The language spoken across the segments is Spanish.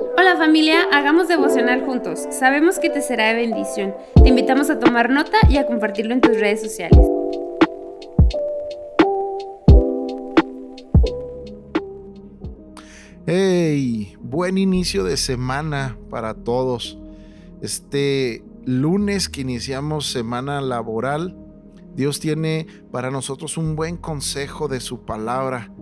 Hola familia, hagamos devocional juntos. Sabemos que te será de bendición. Te invitamos a tomar nota y a compartirlo en tus redes sociales. Hey, buen inicio de semana para todos. Este lunes que iniciamos semana laboral, Dios tiene para nosotros un buen consejo de su palabra.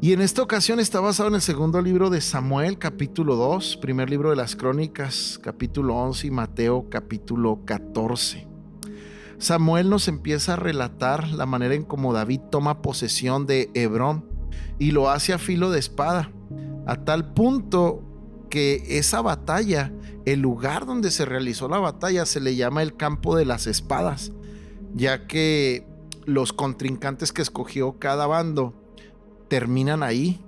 Y en esta ocasión está basado en el segundo libro de Samuel, capítulo 2, primer libro de las crónicas, capítulo 11 y Mateo, capítulo 14. Samuel nos empieza a relatar la manera en cómo David toma posesión de Hebrón y lo hace a filo de espada, a tal punto que esa batalla, el lugar donde se realizó la batalla, se le llama el campo de las espadas, ya que los contrincantes que escogió cada bando terminan ahí,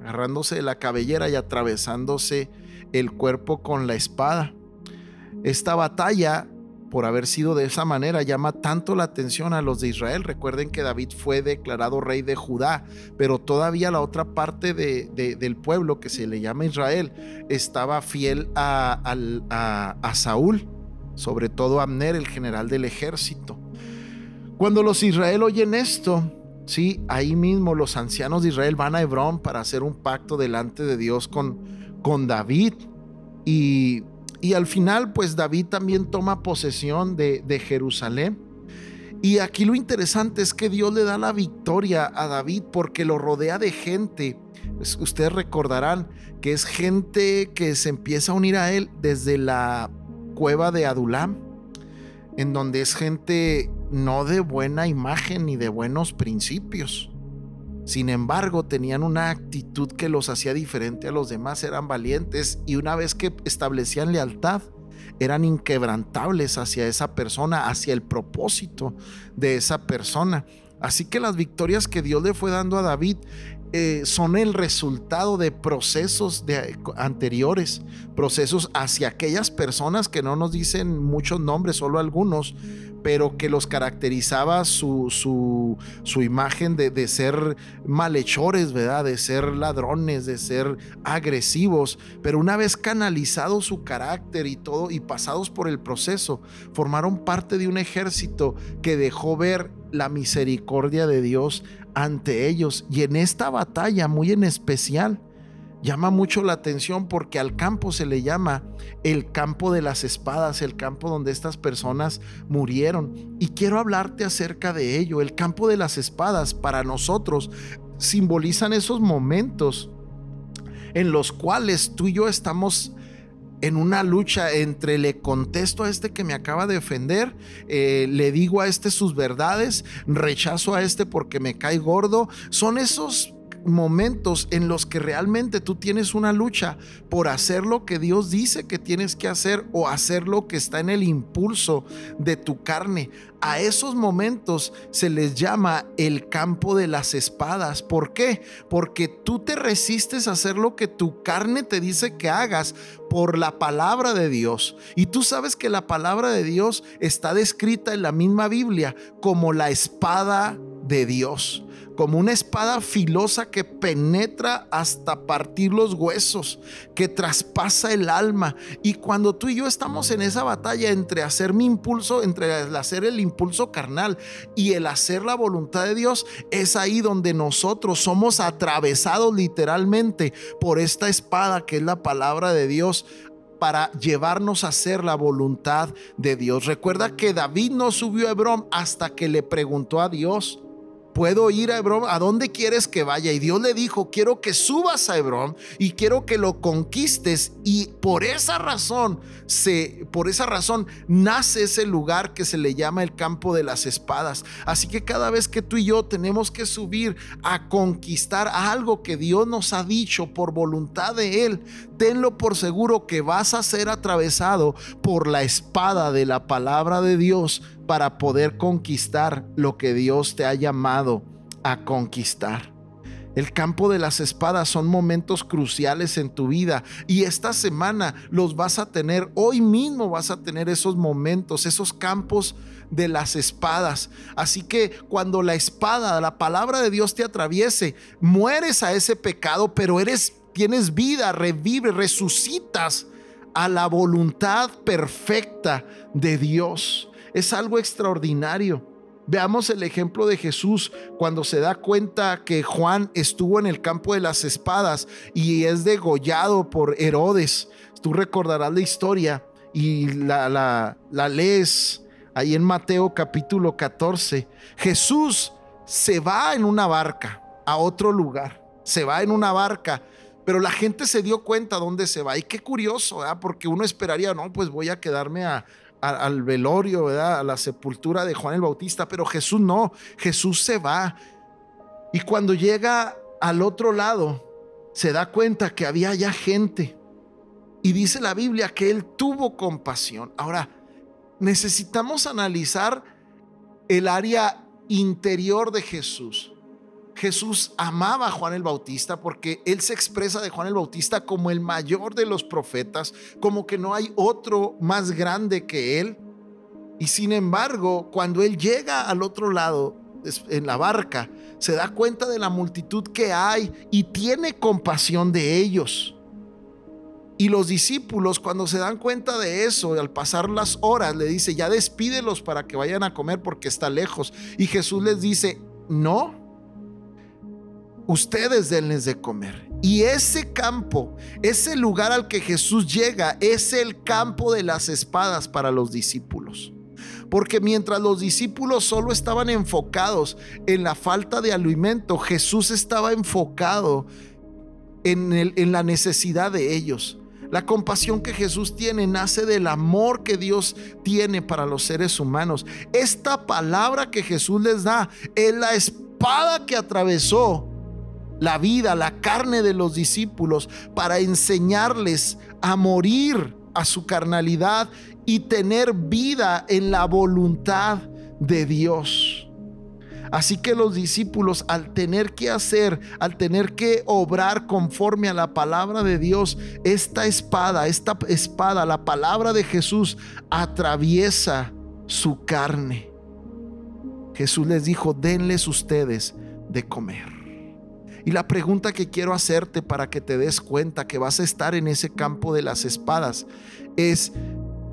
agarrándose de la cabellera y atravesándose el cuerpo con la espada. Esta batalla, por haber sido de esa manera, llama tanto la atención a los de Israel. Recuerden que David fue declarado rey de Judá, pero todavía la otra parte del pueblo que se le llama Israel estaba fiel a, a Saúl, sobre todo Abner, el general del ejército. Cuando los Israel oyen esto, Sí, ahí mismo los ancianos de Israel van a Hebrón para hacer un pacto delante de Dios con, con David. Y, y, al final, pues David también toma posesión de, de Jerusalén. Y aquí lo interesante es que Dios le da la victoria a David porque lo rodea de gente. Ustedes recordarán que es gente que se empieza a unir a él desde la cueva de Adulam, en donde es gente no de buena imagen ni de buenos principios. Sin embargo, tenían una actitud que los hacía diferente a los demás, eran valientes y una vez que establecían lealtad, eran inquebrantables hacia esa persona, hacia el propósito de esa persona. Así que las victorias que Dios le fue dando a David eh, son el resultado de procesos de, anteriores, procesos hacia aquellas personas que no nos dicen muchos nombres, solo algunos, pero que los caracterizaba su, imagen de, de, ser malhechores, ¿verdad? De ser ladrones, de ser agresivos. Pero una vez canalizado su carácter y todo, y pasados por el proceso, formaron parte de un ejército que dejó ver la misericordia de Dios ante ellos. Y en esta batalla muy en especial, llama mucho la atención porque al campo se le llama el campo de las espadas, el campo donde estas personas murieron. Y quiero hablarte acerca de ello. El campo de las espadas para nosotros simbolizan esos momentos en los cuales tú y yo estamos en una lucha entre le contesto a este que me acaba de defender, eh, le digo a este sus verdades, rechazo a este porque me cae gordo. Son esos momentos en los que realmente tú tienes una lucha por hacer lo que Dios dice que tienes que hacer o hacer lo que está en el impulso de tu carne. A esos momentos se les llama el campo de las espadas. ¿Por qué? Porque tú te resistes a hacer lo que tu carne te dice que hagas por la palabra de Dios. Y tú sabes que la palabra de Dios está descrita en la misma Biblia como la espada de Dios como una espada filosa que penetra hasta partir los huesos, que traspasa el alma. Y cuando tú y yo estamos en esa batalla entre hacer mi impulso, entre hacer el impulso carnal y el hacer la voluntad de Dios, es ahí donde nosotros somos atravesados literalmente por esta espada que es la palabra de Dios para llevarnos a hacer la voluntad de Dios. Recuerda que David no subió a Hebrón hasta que le preguntó a Dios puedo ir a Hebrón, ¿a dónde quieres que vaya? Y Dios le dijo, quiero que subas a Hebrón y quiero que lo conquistes. Y por esa razón, se, por esa razón nace ese lugar que se le llama el campo de las espadas. Así que cada vez que tú y yo tenemos que subir a conquistar algo que Dios nos ha dicho por voluntad de Él, tenlo por seguro que vas a ser atravesado por la espada de la palabra de Dios para poder conquistar lo que Dios te ha llamado a conquistar. El campo de las espadas son momentos cruciales en tu vida y esta semana los vas a tener, hoy mismo vas a tener esos momentos, esos campos de las espadas. Así que cuando la espada, la palabra de Dios te atraviese, mueres a ese pecado, pero eres tienes vida, revives, resucitas a la voluntad perfecta de Dios. Es algo extraordinario. Veamos el ejemplo de Jesús cuando se da cuenta que Juan estuvo en el campo de las espadas y es degollado por Herodes. Tú recordarás la historia y la, la, la lees ahí en Mateo capítulo 14. Jesús se va en una barca a otro lugar, se va en una barca pero la gente se dio cuenta dónde se va. Y qué curioso. Porque uno esperaría, no, pues voy a quedarme al velorio, ¿verdad? A la sepultura de Juan el Bautista. Pero Jesús no, Jesús se va. Y cuando llega al otro lado, se da cuenta que había ya gente. Y dice la Biblia que él tuvo compasión. Ahora, necesitamos analizar el área interior de Jesús. Jesús amaba a Juan el Bautista porque él se expresa de Juan el Bautista como el mayor de los profetas, como que no hay otro más grande que él. Y sin embargo, cuando él llega al otro lado, en la barca, se da cuenta de la multitud que hay y tiene compasión de ellos. Y los discípulos, cuando se dan cuenta de eso, al pasar las horas, le dice, ya despídelos para que vayan a comer porque está lejos. Y Jesús les dice, no, ustedes denles de comer. Y ese campo, ese lugar al que Jesús llega, es el campo de las espadas para los discípulos. Porque mientras los discípulos solo estaban enfocados en la falta de alimento, Jesús estaba enfocado en, en la necesidad de ellos. La compasión que Jesús tiene nace del amor que Dios tiene para los seres humanos. Esta palabra que Jesús les da es la espada que atravesó la vida, la carne de los discípulos para enseñarles a morir a su carnalidad y tener vida en la voluntad de Dios. Así que los discípulos al tener que hacer, al tener que obrar conforme a la palabra de Dios, esta espada, esta espada, la palabra de Jesús, atraviesa su carne. Jesús les dijo, denles ustedes de comer. Y la pregunta que quiero hacerte para que te des cuenta que vas a estar en ese campo de las espadas es,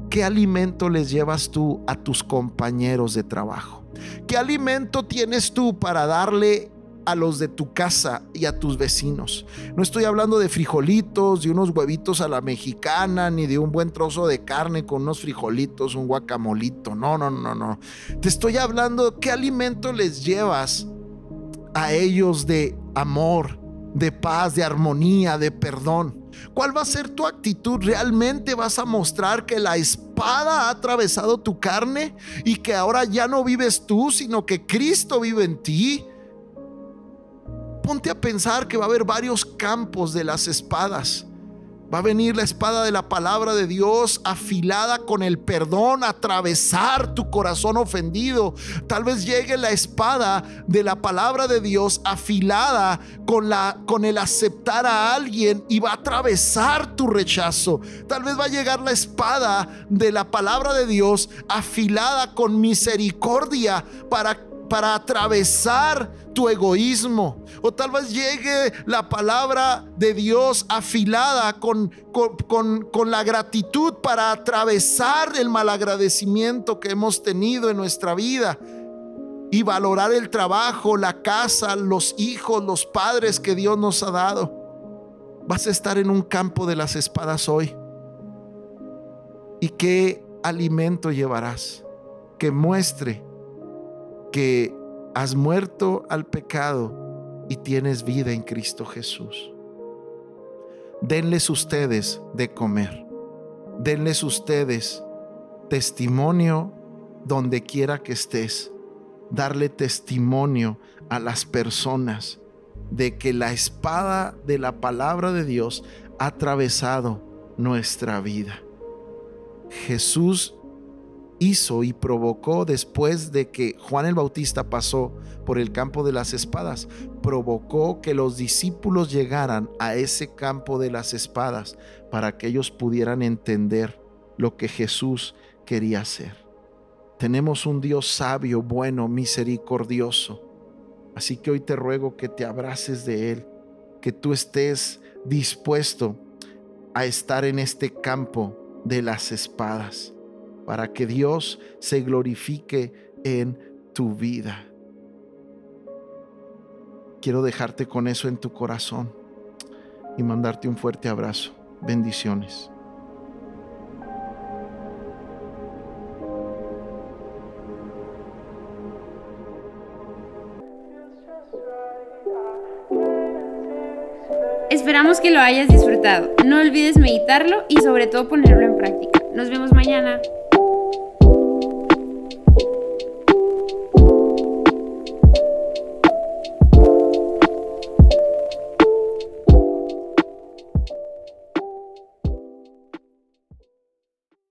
¿qué alimento les llevas tú a tus compañeros de trabajo? ¿Qué alimento tienes tú para darle a los de tu casa y a tus vecinos. No estoy hablando de frijolitos, de unos huevitos a la mexicana, ni de un buen trozo de carne con unos frijolitos, un guacamolito. No, no, no, no. Te estoy hablando, ¿qué alimento les llevas a ellos de amor, de paz, de armonía, de perdón? ¿Cuál va a ser tu actitud? ¿Realmente vas a mostrar que la espada ha atravesado tu carne y que ahora ya no vives tú, sino que Cristo vive en ti? Ponte a pensar que va a haber varios campos de las espadas Va a venir la espada de la palabra de Dios afilada con el perdón, atravesar tu corazón ofendido. Tal vez llegue la espada de la palabra de Dios afilada con la con el aceptar a alguien y va a atravesar tu rechazo. Tal vez va a llegar la espada de la palabra de Dios afilada con misericordia para para atravesar tu egoísmo. O tal vez llegue la palabra de Dios afilada con, con, con, la gratitud para atravesar el malagradecimiento que hemos tenido en nuestra vida y valorar el trabajo, la casa, los hijos, los padres que Dios nos ha dado. Vas a estar en un campo de las espadas hoy. ¿Y qué alimento llevarás? Que muestre que has muerto al pecado y tienes vida en Cristo Jesús. Denles ustedes de comer. Denles ustedes testimonio donde quiera que estés. Darle testimonio a las personas de que la espada de la palabra de Dios ha atravesado nuestra vida. Jesús hizo y provocó después de que Juan el Bautista pasó por el campo de las espadas, provocó que los discípulos llegaran a ese campo de las espadas para que ellos pudieran entender lo que Jesús quería hacer. Tenemos un Dios sabio, bueno, misericordioso. Así que hoy te ruego que te abraces de Él, que tú estés dispuesto a estar en este campo de las espadas para que Dios se glorifique en tu vida. Quiero dejarte con eso en tu corazón y mandarte un fuerte abrazo. Bendiciones. Esperamos que lo hayas disfrutado. No olvides meditarlo y sobre todo ponerlo en práctica. Nos vemos mañana.